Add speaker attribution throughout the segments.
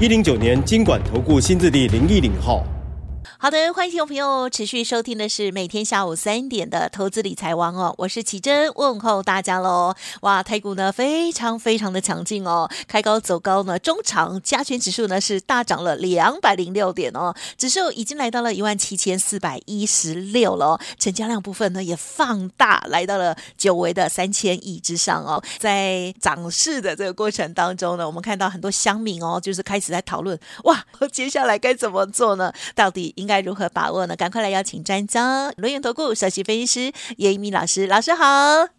Speaker 1: 一零九年金管投顾新字第零一零号。
Speaker 2: 好的，欢迎听众朋友持续收听的是每天下午三点的投资理财王哦，我是奇珍，问候大家喽。哇，台股呢非常非常的强劲哦，开高走高呢，中长加权指数呢是大涨了两百零六点哦，指数已经来到了一万七千四百一十六了，成交量部分呢也放大来到了久违的三千亿之上哦，在涨势的这个过程当中呢，我们看到很多乡民哦，就是开始在讨论，哇，接下来该怎么做呢？到底应该该如何把握呢？赶快来邀请专家，轮源投顾首席分析师叶一鸣老师，老师好。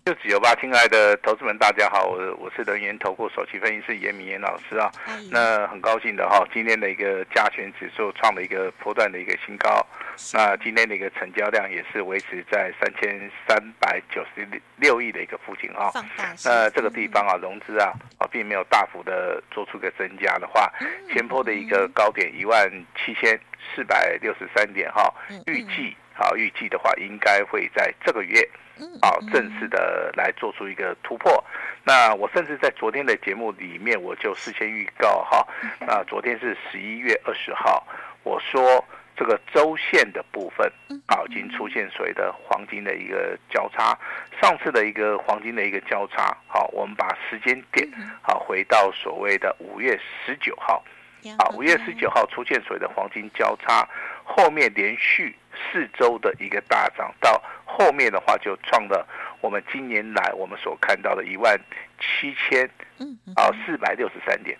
Speaker 3: 六九九八，亲爱的投资们，大家好，我我是轮源投顾首席分析师严明言老师啊。哎、那很高兴的哈，今天的一个加权指数创了一个波段的一个新高。那今天的一个成交量也是维持在三千三百九十六亿的一个附近哈。那这个地方啊，融资啊啊并没有大幅的做出个增加的话，前坡的一个高点一万七千四百六十三点哈，预计啊预计的话应该会在这个月啊正式的来做出一个突破。那我甚至在昨天的节目里面我就事先预告哈，那昨天是十一月二十号，我说。这个周线的部分啊，已经出现所谓的黄金的一个交叉。上次的一个黄金的一个交叉，好，我们把时间点好回到所谓的五月十九号，啊，五月十九号出现所谓的黄金交叉，后面连续四周的一个大涨，到后面的话就创了我们今年来我们所看到的一万七千啊四百六十三点。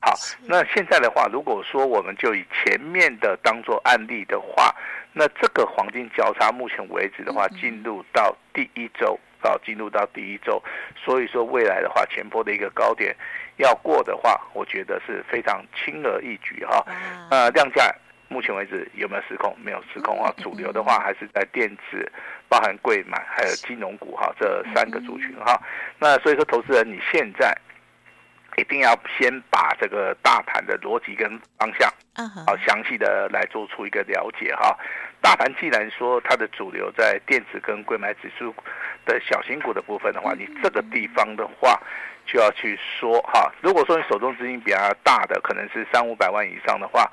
Speaker 3: 好，那现在的话，如果说我们就以前面的当做案例的话，那这个黄金交叉目前为止的话，进入到第一周，啊，进入到第一周，所以说未来的话，前波的一个高点要过的话，我觉得是非常轻而易举哈。呃，量价目前为止有没有失控？没有失控啊，主流的话还是在电子，包含柜买还有金融股哈，这三个族群哈。那所以说，投资人你现在。一定要先把这个大盘的逻辑跟方向，好详细的来做出一个了解哈。大盘既然说它的主流在电子跟柜买指数的小型股的部分的话，你这个地方的话就要去说哈。如果说你手中资金比较大的，可能是三五百万以上的话。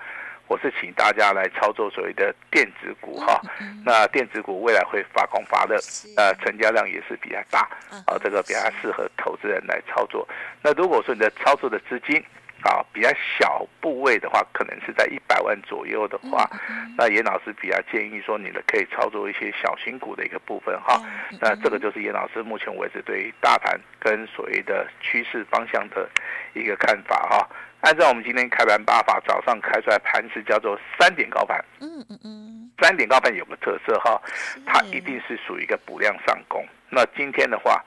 Speaker 3: 我是请大家来操作所谓的电子股哈，那电子股未来会发光发热，呃，成交量也是比较大，啊，这个比较适合投资人来操作。那如果说你的操作的资金啊比较小部位的话，可能是在一百万左右的话，那严老师比较建议说，你的可以操作一些小型股的一个部分哈。那这个就是严老师目前为止对于大盘跟所谓的趋势方向的一个看法哈。按照我们今天开盘八法，早上开出来盘是叫做三点高盘。嗯嗯嗯，三点高盘有个特色哈，它一定是属于一个补量上攻。那今天的话，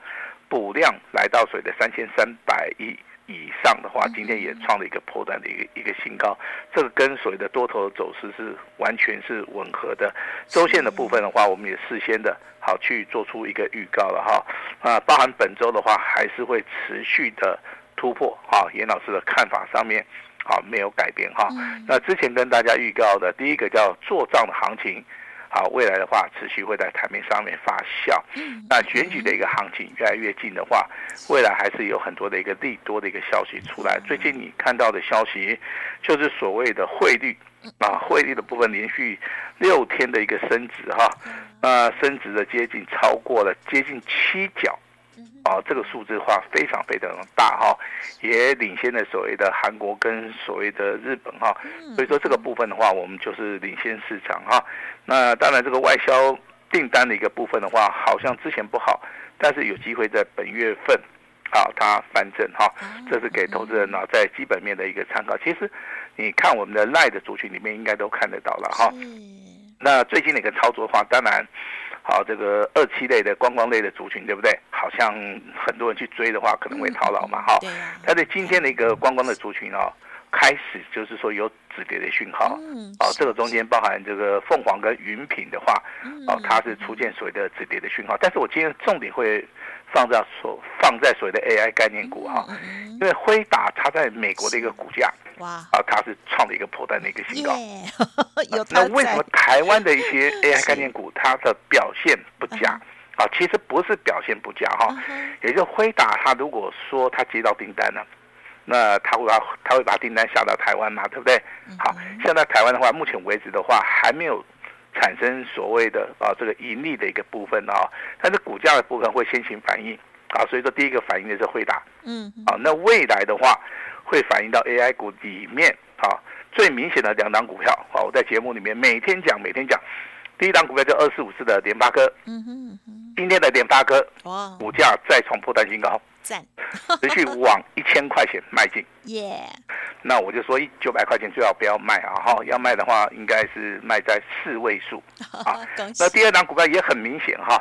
Speaker 3: 补量来到所谓的三千三百亿以上的话，今天也创了一个破断的一个一个新高。这个跟所谓的多头的走势是完全是吻合的。周线的部分的话，我们也事先的好去做出一个预告了哈。啊，包含本周的话，还是会持续的。突破哈，严老师的看法上面啊没有改变哈。那之前跟大家预告的第一个叫做做账的行情，好，未来的话持续会在台面上面发酵。那选举的一个行情越来越近的话，未来还是有很多的一个利多的一个消息出来。最近你看到的消息就是所谓的汇率啊，汇率的部分连续六天的一个升值哈，那升值的接近超过了接近七角。啊，这个数字化非常非常大哈，也领先了所谓的韩国跟所谓的日本哈，所以说这个部分的话，我们就是领先市场哈。那当然这个外销订单的一个部分的话，好像之前不好，但是有机会在本月份啊，它翻正哈，这是给投资人呢在基本面的一个参考。其实你看我们的 LINE 的族群里面应该都看得到了哈。那最近的一个操作的话，当然。好，这个二期类的观光类的族群，对不对？好像很多人去追的话，可能会套牢嘛，哈。但是今天的一个观光的族群哦，开始就是说有止跌的讯号，嗯，哦，这个中间包含这个凤凰跟云品的话，哦，它是出现所谓的止跌的讯号。但是我今天重点会放在所放在所谓的 AI 概念股哈，因为辉达它在美国的一个股价，哇，啊，它是创了一个波段的一个新高。那为什么台湾的一些 AI 概念股它的表现不佳？啊，其实不是表现不佳哈，也就是辉达它如果说它接到订单了。那他会把他会把订单下到台湾嘛，对不对？好，下到台湾的话，目前为止的话还没有产生所谓的啊这个盈利的一个部分啊，但是股价的部分会先行反应。啊，所以说第一个反应的是惠达，嗯，好，那未来的话会反映到 AI 股里面啊，最明显的两档股票。啊，我在节目里面每天讲每天讲，第一档股票就二四五四的联发科，嗯哼，今天的联发科哇，股价再创破单新高。赞，持续往一千块钱迈进。耶，那我就说一九百块钱最好不要卖啊！哈，要卖的话应该是卖在四位数 啊。那第二档股票也很明显哈，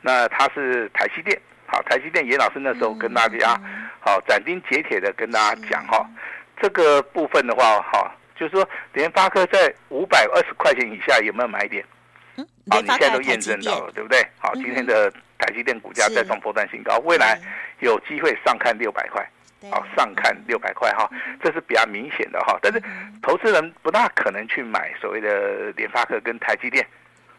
Speaker 3: 那它是台积电。好，台积电严老师那时候跟大家好斩钉截铁的跟大家讲哈，这个部分的话哈，就是说联发科在五百二十块钱以下有没有买点？好，你现在都验证到了，对不对？好，今天的。台积电股价再创波段新高，未来有机会上看六百块，好，上看六百块哈，这是比较明显的哈。但是投资人不大可能去买所谓的联发科跟台积电，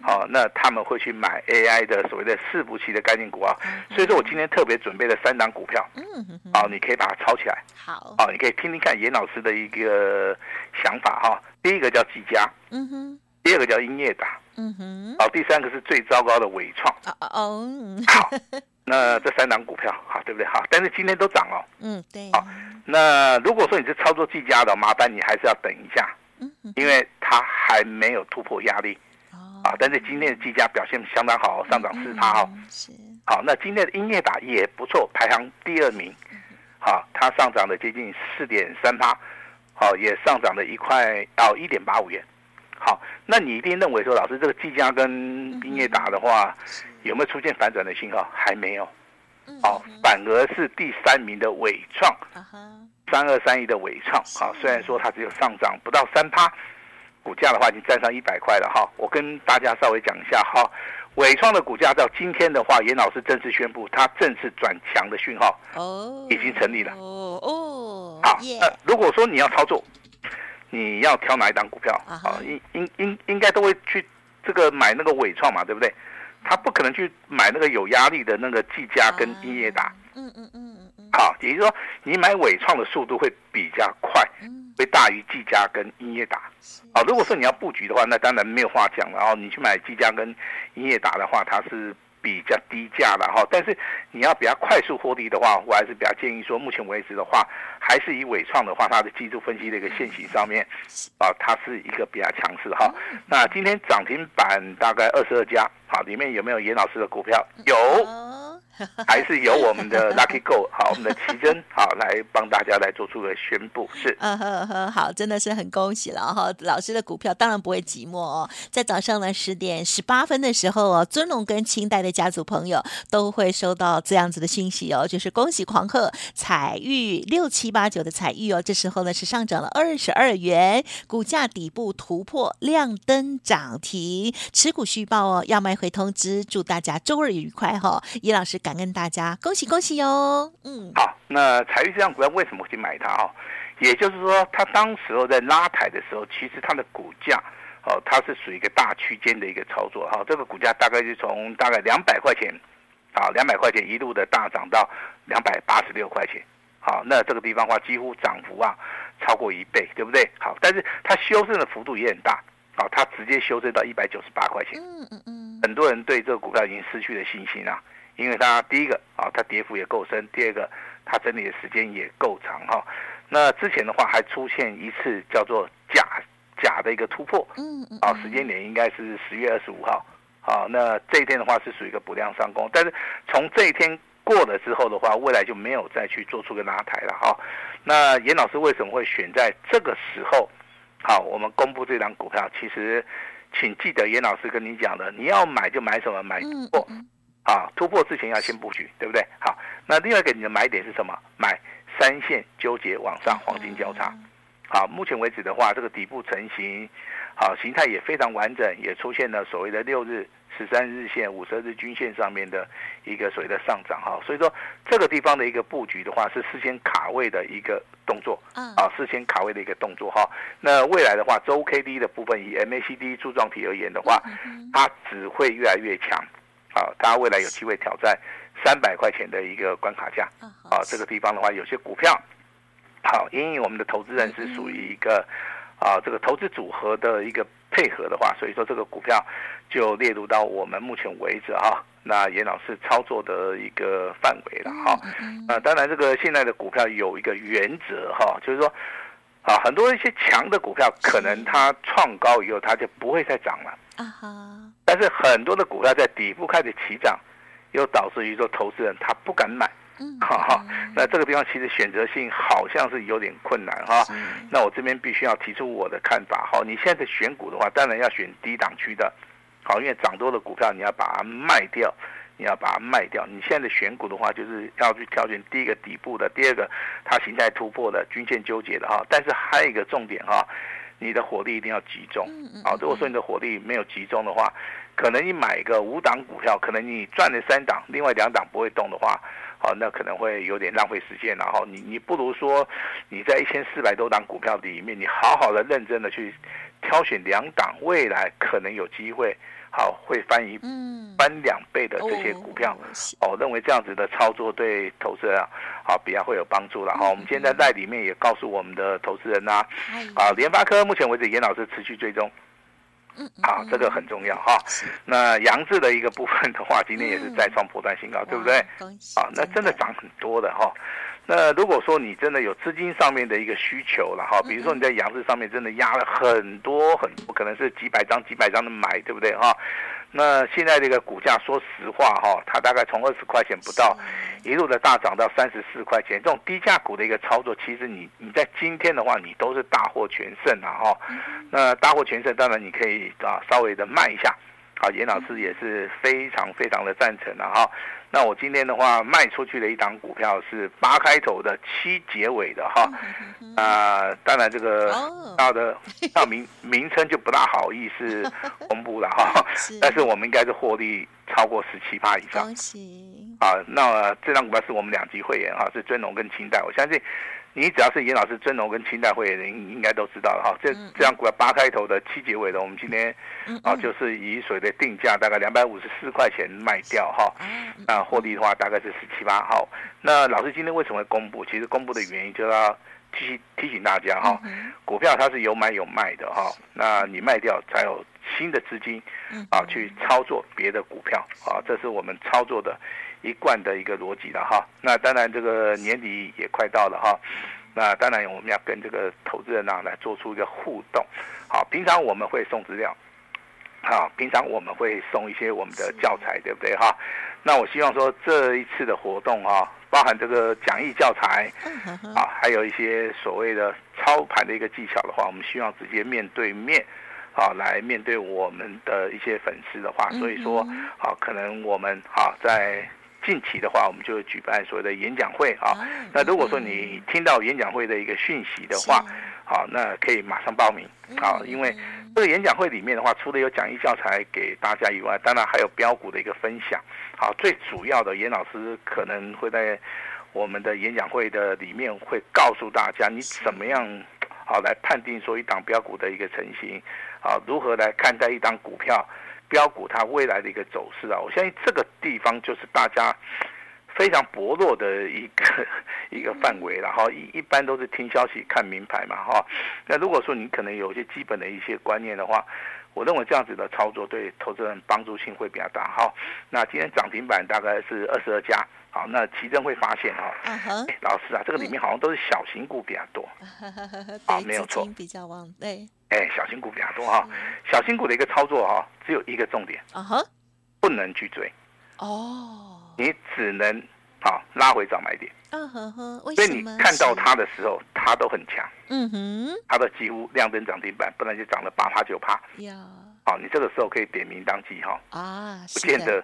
Speaker 3: 好，那他们会去买 AI 的所谓的伺服器的概念股啊。所以说我今天特别准备了三档股票，嗯好，你可以把它抄起来，好，好，你可以听听看严老师的一个想法哈。第一个叫技嘉，嗯哼。第二个叫英业达，嗯哼，好，第三个是最糟糕的伟创，哦哦，好，那这三档股票，好，对不对？好，但是今天都涨哦，嗯，对，好，那如果说你是操作技嘉的，麻烦你还是要等一下，嗯，因为它还没有突破压力，哦，啊，但是今天的技嘉表现相当好，上涨四趴哦，是，好，那今天的英业打也不错，排行第二名，好，它上涨了接近四点三趴，好，也上涨了一块到一点八五元。好，那你一定认为说，老师这个技嘉跟英业达的话，有没有出现反转的信号？还没有。哦，反而是第三名的伟创，三二三一的伟创。好，虽然说它只有上涨不到三趴，股价的话已经站上一百块了哈。我跟大家稍微讲一下哈，伟创的股价到今天的话，严老师正式宣布，它正式转强的讯号哦，已经成立了哦哦。好，那如果说你要操作。你要挑哪一档股票啊？应应应应该都会去这个买那个伟创嘛，对不对？他不可能去买那个有压力的那个技嘉跟英业达。嗯嗯嗯嗯嗯。好，也就是说，你买伟创的速度会比较快，会大于技嘉跟英业达。好，如果说你要布局的话，那当然没有话讲了。然后你去买技嘉跟英业达的话，它是。比较低价了哈，但是你要比较快速获利的话，我还是比较建议说，目前为止的话，还是以伟创的话，它的技术分析的一个线型上面，啊，它是一个比较强势哈。那今天涨停板大概二十二家，好，里面有没有严老师的股票？有。还是由我们的 Lucky Go 好，我们的奇珍好来帮大家来做出个宣布，是，嗯
Speaker 2: 呵呵，好，真的是很恭喜了哈，老师的股票当然不会寂寞哦，在早上呢十点十八分的时候哦，尊龙跟清代的家族朋友都会收到这样子的信息哦，就是恭喜狂贺彩玉六七八九的彩玉哦，这时候呢是上涨了二十二元，股价底部突破亮灯涨停，持股续报哦，要卖回通知，祝大家周日愉快哈，叶老师。感恩大家，恭喜恭喜哟！嗯，
Speaker 3: 好，那彩玉这样股票为什么会去买它哈？也就是说，它当时候在拉抬的时候，其实它的股价哦，它是属于一个大区间的一个操作哈。这个股价大概是从大概两百块钱，啊，两百块钱一路的大涨到两百八十六块钱，好，那这个地方的话几乎涨幅啊超过一倍，对不对？好，但是它修正的幅度也很大，啊，它直接修正到一百九十八块钱。嗯嗯嗯，很多人对这个股票已经失去了信心啊。因为它第一个啊，它跌幅也够深；第二个，它整理的时间也够长哈。那之前的话还出现一次叫做假假的一个突破，嗯嗯，啊，时间点应该是十月二十五号，好，那这一天的话是属于一个补量上攻，但是从这一天过了之后的话，未来就没有再去做出个拉抬了哈。那严老师为什么会选在这个时候？好，我们公布这张股票，其实请记得严老师跟你讲的，你要买就买什么买过。啊，突破之前要先布局，对不对？好，那另外一个你的买点是什么？买三线纠结往上黄金交叉。好，目前为止的话，这个底部成型，好，形态也非常完整，也出现了所谓的六日、十三日线、五十日均线上面的一个所谓的上涨哈。所以说这个地方的一个布局的话，是事先卡位的一个动作，啊，事先卡位的一个动作哈。那未来的话，周 K D 的部分，以 MACD 柱状体而言的话，它只会越来越强，啊，它未来有机会挑战三百块钱的一个关卡价，啊，这个地方的话，有些股票。好，因为我们的投资人是属于一个啊，这个投资组合的一个配合的话，所以说这个股票就列入到我们目前为止哈，那严老师操作的一个范围了哈。那当然，这个现在的股票有一个原则哈，就是说啊，很多一些强的股票，可能它创高以后，它就不会再涨了啊哈。但是很多的股票在底部开始起涨，又导致于说投资人他不敢买。嗯，哈哈，那这个地方其实选择性好像是有点困难哈。那我这边必须要提出我的看法好。你现在的选股的话，当然要选低档区的，好，因为涨多的股票你要把它卖掉，你要把它卖掉。你现在的选股的话，就是要去挑选第一个底部的，第二个它形态突破的，均线纠结的哈。但是还有一个重点哈，你的火力一定要集中。啊，如果说你的火力没有集中的话，可能你买一个五档股票，可能你赚了三档，另外两档不会动的话。好，那可能会有点浪费时间，然后你你不如说你在一千四百多档股票里面，你好好的认真的去挑选两档未来可能有机会好会翻一翻两倍的这些股票，哦，我认为这样子的操作对投资人啊好比较会有帮助了哈。我们现在在里面也告诉我们的投资人呐，啊，联发科目前为止严老师持续追踪。嗯，好，这个很重要哈。那扬智的一个部分的话，今天也是再创波段新高，对不对？啊，那真的涨很多的哈。那如果说你真的有资金上面的一个需求了哈，比如说你在扬智上面真的压了很多很多，可能是几百张几百张的买，对不对哈？那现在这个股价，说实话哈，它大概从二十块钱不到，一路的大涨到三十四块钱。这种低价股的一个操作，其实你你在今天的话，你都是大获全胜了哈。那大获全胜，当然你可以啊稍微的慢一下。好，严老师也是非常非常的赞成的哈。那我今天的话卖出去的一档股票是八开头的七结尾的哈，啊，当然这个票的票名 名称就不大好意思公布了哈，但是我们应该是获利超过十七趴以上。恭喜！啊，那这档股票是我们两级会员哈，是尊龙跟清代，我相信。你只要是严老师尊龙跟清代会员，你应该都知道了哈。这这样股票八开头的七结尾的，我们今天啊就是以水的定价大概两百五十四块钱卖掉哈。那获利的话大概是十七八号。那老师今天为什么会公布？其实公布的原因就要提提醒大家哈，股票它是有买有卖的哈。那你卖掉才有新的资金啊去操作别的股票啊，这是我们操作的。一贯的一个逻辑了哈，那当然这个年底也快到了哈，那当然我们要跟这个投资人呢来做出一个互动，好，平常我们会送资料，好，平常我们会送一些我们的教材，对不对哈？那我希望说这一次的活动啊，包含这个讲义教材，啊，还有一些所谓的操盘的一个技巧的话，我们希望直接面对面，啊，来面对我们的一些粉丝的话，所以说，啊，可能我们啊在。近期的话，我们就举办所谓的演讲会啊。那如果说你听到演讲会的一个讯息的话，好，那可以马上报名啊。因为这个演讲会里面的话，除了有讲义教材给大家以外，当然还有标股的一个分享。好，最主要的严老师可能会在我们的演讲会的里面会告诉大家，你怎么样好来判定说一档标股的一个成型好，如何来看待一档股票。标股它未来的一个走势啊，我相信这个地方就是大家 非常薄弱的一个 一个范围了哈。一一般都是听消息看名牌嘛哈。那如果说你可能有一些基本的一些观念的话，我认为这样子的操作对投资人帮助性会比较大哈。那今天涨停板大概是二十二家，好，那奇珍会发现哈，老师啊，这个里面好像都是小型股比较多，啊，没有错，
Speaker 2: 比较旺，对。
Speaker 3: 哎，小型股比较多哈，小型股的一个操作哈，只有一个重点，啊哈，不能去追，哦，你只能好拉回找买点，嗯哼哼，为？所以你看到它的时候，它都很强，嗯哼，它的几乎亮灯涨停板，不然就涨了八趴九趴，呀，好，你这个时候可以点名当机哈，啊，不见得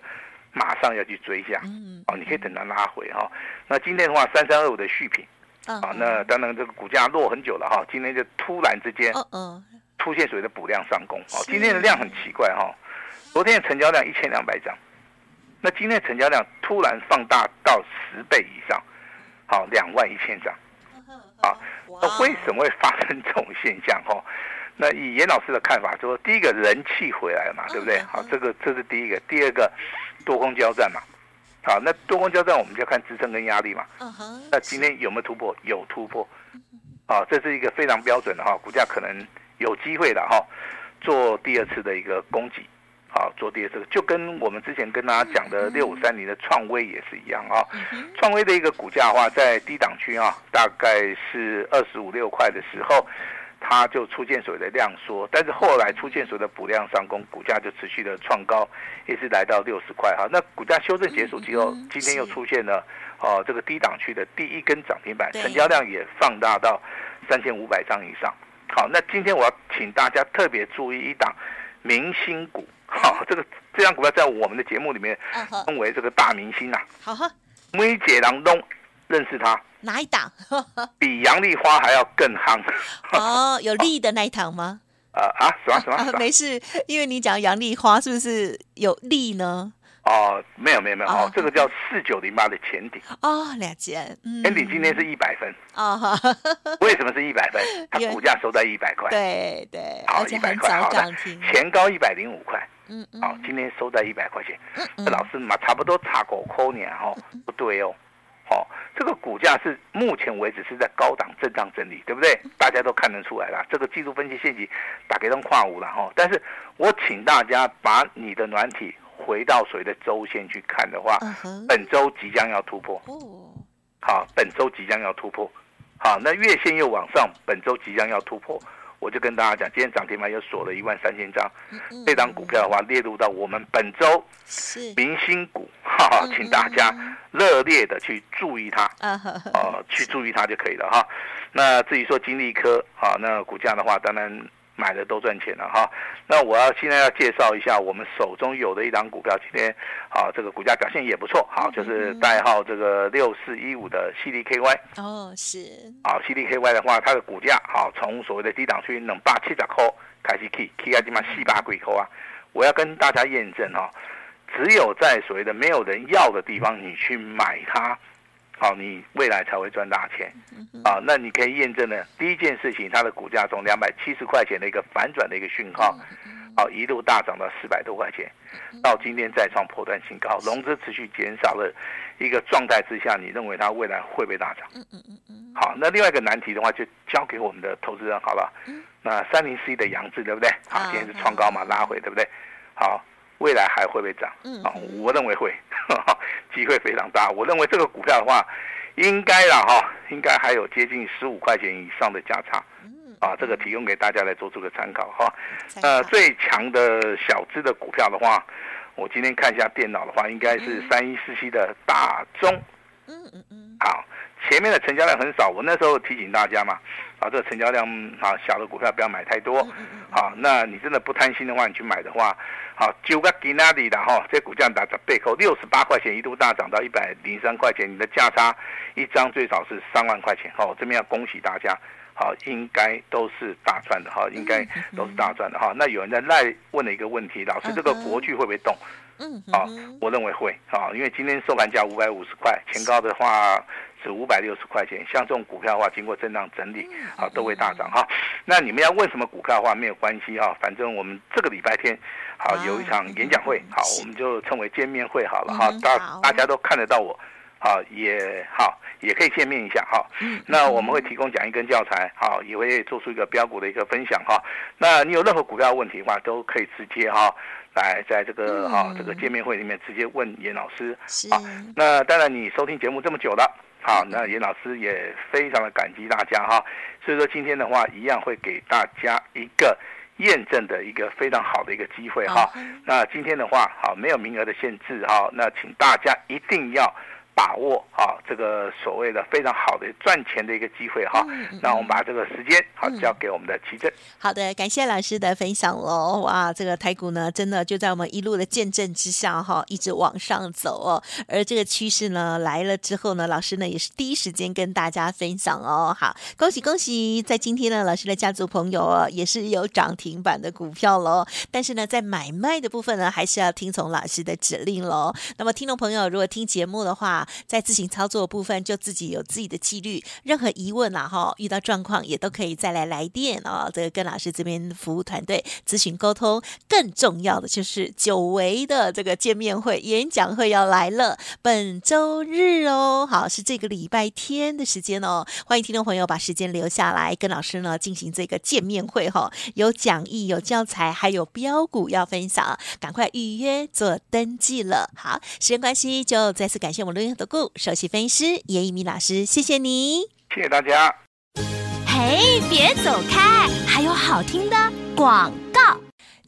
Speaker 3: 马上要去追一下，嗯，哦，你可以等它拉回哈。那今天的话，三三二五的续品，啊，那当然这个股价落很久了哈，今天就突然之间，出现所谓的补量上攻。哦，今天的量很奇怪哈，昨天的成交量一千两百张，那今天的成交量突然放大到十倍以上，好，两万一千张。啊，那为什么会发生这种现象哈？那以严老师的看法，就说第一个人气回来了嘛，对不对？好，这个这是第一个，第二个多空交战嘛。好，那多空交战，我们就要看支撑跟压力嘛。Uh. 那今天有没有突破？有突破。好，这是一个非常标准的哈，股价可能有机会的哈，做第二次的一个攻击。好，做第二次，就跟我们之前跟大家讲的六五三零的创威也是一样啊。创威的一个股价的话，在低档区啊，大概是二十五六块的时候。它就出现所谓的量缩，但是后来出现所谓的补量上攻，股价就持续的创高，一直来到六十块哈。那股价修正结束之后，今天又出现了哦这个低档区的第一根涨停板，成交量也放大到三千五百张以上。好，那今天我要请大家特别注意一档明星股，好，这个这张股票在我们的节目里面称为这个大明星啊。好哈，梅姐郎东认识他。
Speaker 2: 哪一档？
Speaker 3: 比杨丽花还要更夯
Speaker 2: 哦，有利的那一档吗？
Speaker 3: 呃啊，什么什么？啊、
Speaker 2: 没事，因为你讲杨丽花是不是有利呢？
Speaker 3: 哦，没有没有没有哦，这个叫四九零八的前顶。
Speaker 2: 哦，了解。
Speaker 3: 嗯、前顶今天是一百分。哦，为什么是一百分？它股价收在一百块，
Speaker 2: 对对，
Speaker 3: 好一百块，好的，前高一百零五块，嗯嗯，好，今天收在一百块钱，嗯嗯，老师嘛，差不多差五块年哈，不对哦。哦，这个股价是目前为止是在高档震荡整理，对不对？大家都看得出来了，这个技术分析陷阱打给通跨五了哈。但是我请大家把你的软体回到所谓的周线去看的话，本周即将要突破。好，本周即将要突破。好，那月线又往上，本周即将要突破。我就跟大家讲，今天涨停板又锁了一万三千张，这档股票的话列入到我们本周明星股，哈哈，请大家热烈的去注意它，呃，去注意它就可以了哈。那至于说金利科，啊，那股价的话，当然。买的都赚钱了哈，那我要现在要介绍一下我们手中有的一档股票，今天啊这个股价表现也不错，好，就是代号这个六四一五的 CDKY
Speaker 2: 哦是，
Speaker 3: 啊 CDKY 的话，它的股价好从所谓的低档区能八七十块开始起，起啊起码四八几块啊，我要跟大家验证哈，只有在所谓的没有人要的地方，你去买它。好，你未来才会赚大钱。啊，那你可以验证呢。第一件事情，它的股价从两百七十块钱的一个反转的一个讯号，好，一路大涨到四百多块钱，到今天再创破断新高，融资持续减少的一个状态之下，你认为它未来会不会大涨？好，那另外一个难题的话，就交给我们的投资人好了。那三零四一的杨志对不对？好，今天是创高嘛，拉回对不对？好。未来还会不会涨？嗯，啊，我认为会，机会非常大。我认为这个股票的话，应该了哈，应该还有接近十五块钱以上的价差。嗯，啊，这个提供给大家来做出个参考哈。呃，最强的小资的股票的话，我今天看一下电脑的话，应该是三一四七的大中。嗯嗯嗯。好，前面的成交量很少，我那时候提醒大家嘛，啊，这个成交量啊小的股票不要买太多。好，那你真的不贪心的话，你去买的话。好，九个吉纳里的哈，这股价打在背后六十八块钱，一度大涨到一百零三块钱，你的价差一张最少是三万块钱。好，这边要恭喜大家，好，应该都是大赚的哈，应该都是大赚的哈。那有人在赖问了一个问题，老师，这个国巨会不会动？嗯，好，我认为会啊，因为今天收盘价五百五十块，前高的话。是五百六十块钱，像这种股票的话，经过震荡整理，啊，都会大涨哈。那你们要问什么股票的话，没有关系哈，反正我们这个礼拜天，好有一场演讲会，好，我们就称为见面会好了哈。大大家都看得到我，好也好也可以见面一下哈。那我们会提供讲义跟教材，好也会做出一个标股的一个分享哈。那你有任何股票问题的话，都可以直接哈来在这个哈这个见面会里面直接问严老师。好，那当然你收听节目这么久了。好，那严老师也非常的感激大家哈，所以说今天的话一样会给大家一个验证的一个非常好的一个机会哈。那今天的话，好没有名额的限制哈，那请大家一定要把握啊，这个所谓的非常好的赚钱的一个机会哈。那我们把这个时间好交给我们的齐正。
Speaker 2: 好的，感谢老师的分享喽。哇，这个台股呢，真的就在我们一路的见证之下哈，一直往上走哦。而这个趋势呢来了之后呢，老师呢也是第一时间跟大家分享哦。好，恭喜恭喜，在今天呢，老师的家族朋友哦也是有涨停板的股票喽。但是呢，在买卖的部分呢，还是要听从老师的指令喽。那么听众朋友，如果听节目的话，在自行操作部分，就自己有自己的纪律。任何疑问啊，哈，遇到状况也都可以再来来电哦。这个跟老师这边服务团队咨询沟通。更重要的就是久违的这个见面会、演讲会要来了，本周日哦，好，是这个礼拜天的时间哦。欢迎听众朋友把时间留下来，跟老师呢进行这个见面会哈。有讲义、有教材，还有标股要分享，赶快预约做登记了。好，时间关系，就再次感谢我们录音的顾首席分析师叶一鸣老师，谢谢你，
Speaker 3: 谢谢大家。
Speaker 4: 嘿，别走开，还有好听的广告。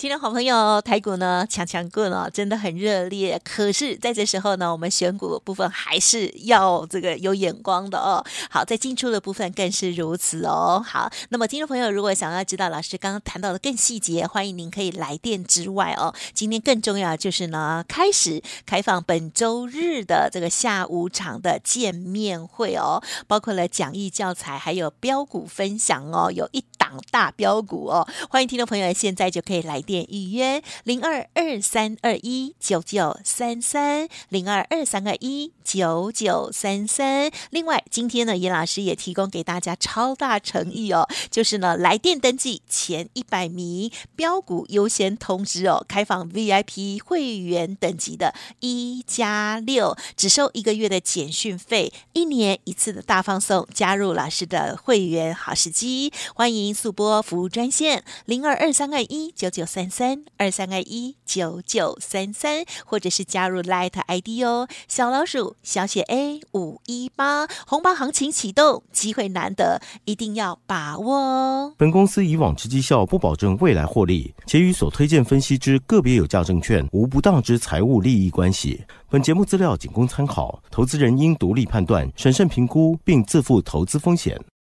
Speaker 2: 听众好朋友，台股呢强强棍哦，真的很热烈。可是在这时候呢，我们选股部分还是要这个有眼光的哦。好，在进出的部分更是如此哦。好，那么听众朋友如果想要知道老师刚刚谈到的更细节，欢迎您可以来电之外哦。今天更重要就是呢，开始开放本周日的这个下午场的见面会哦，包括了讲义教材，还有标股分享哦，有一档大标股哦。欢迎听众朋友现在就可以来电。点预约零二二三二一九九三三零二二三二一九九三三。另外，今天呢，严老师也提供给大家超大诚意哦，就是呢，来电登记前一百名标股优先通知哦，开放 VIP 会员等级的一加六，只收一个月的简讯费，一年一次的大放送，加入老师的会员好时机，欢迎速拨服务专线零二二三二一九九三三。三二三二一九九三三，或者是加入 Light ID 哦，小老鼠小写 A 五一八，红包行情启动，机会难得，一定要把握哦。
Speaker 1: 本公司以往之绩效不保证未来获利，且与所推荐分析之个别有价证券无不当之财务利益关系。本节目资料仅供参考，投资人应独立判断、审慎评估，并自负投资风险。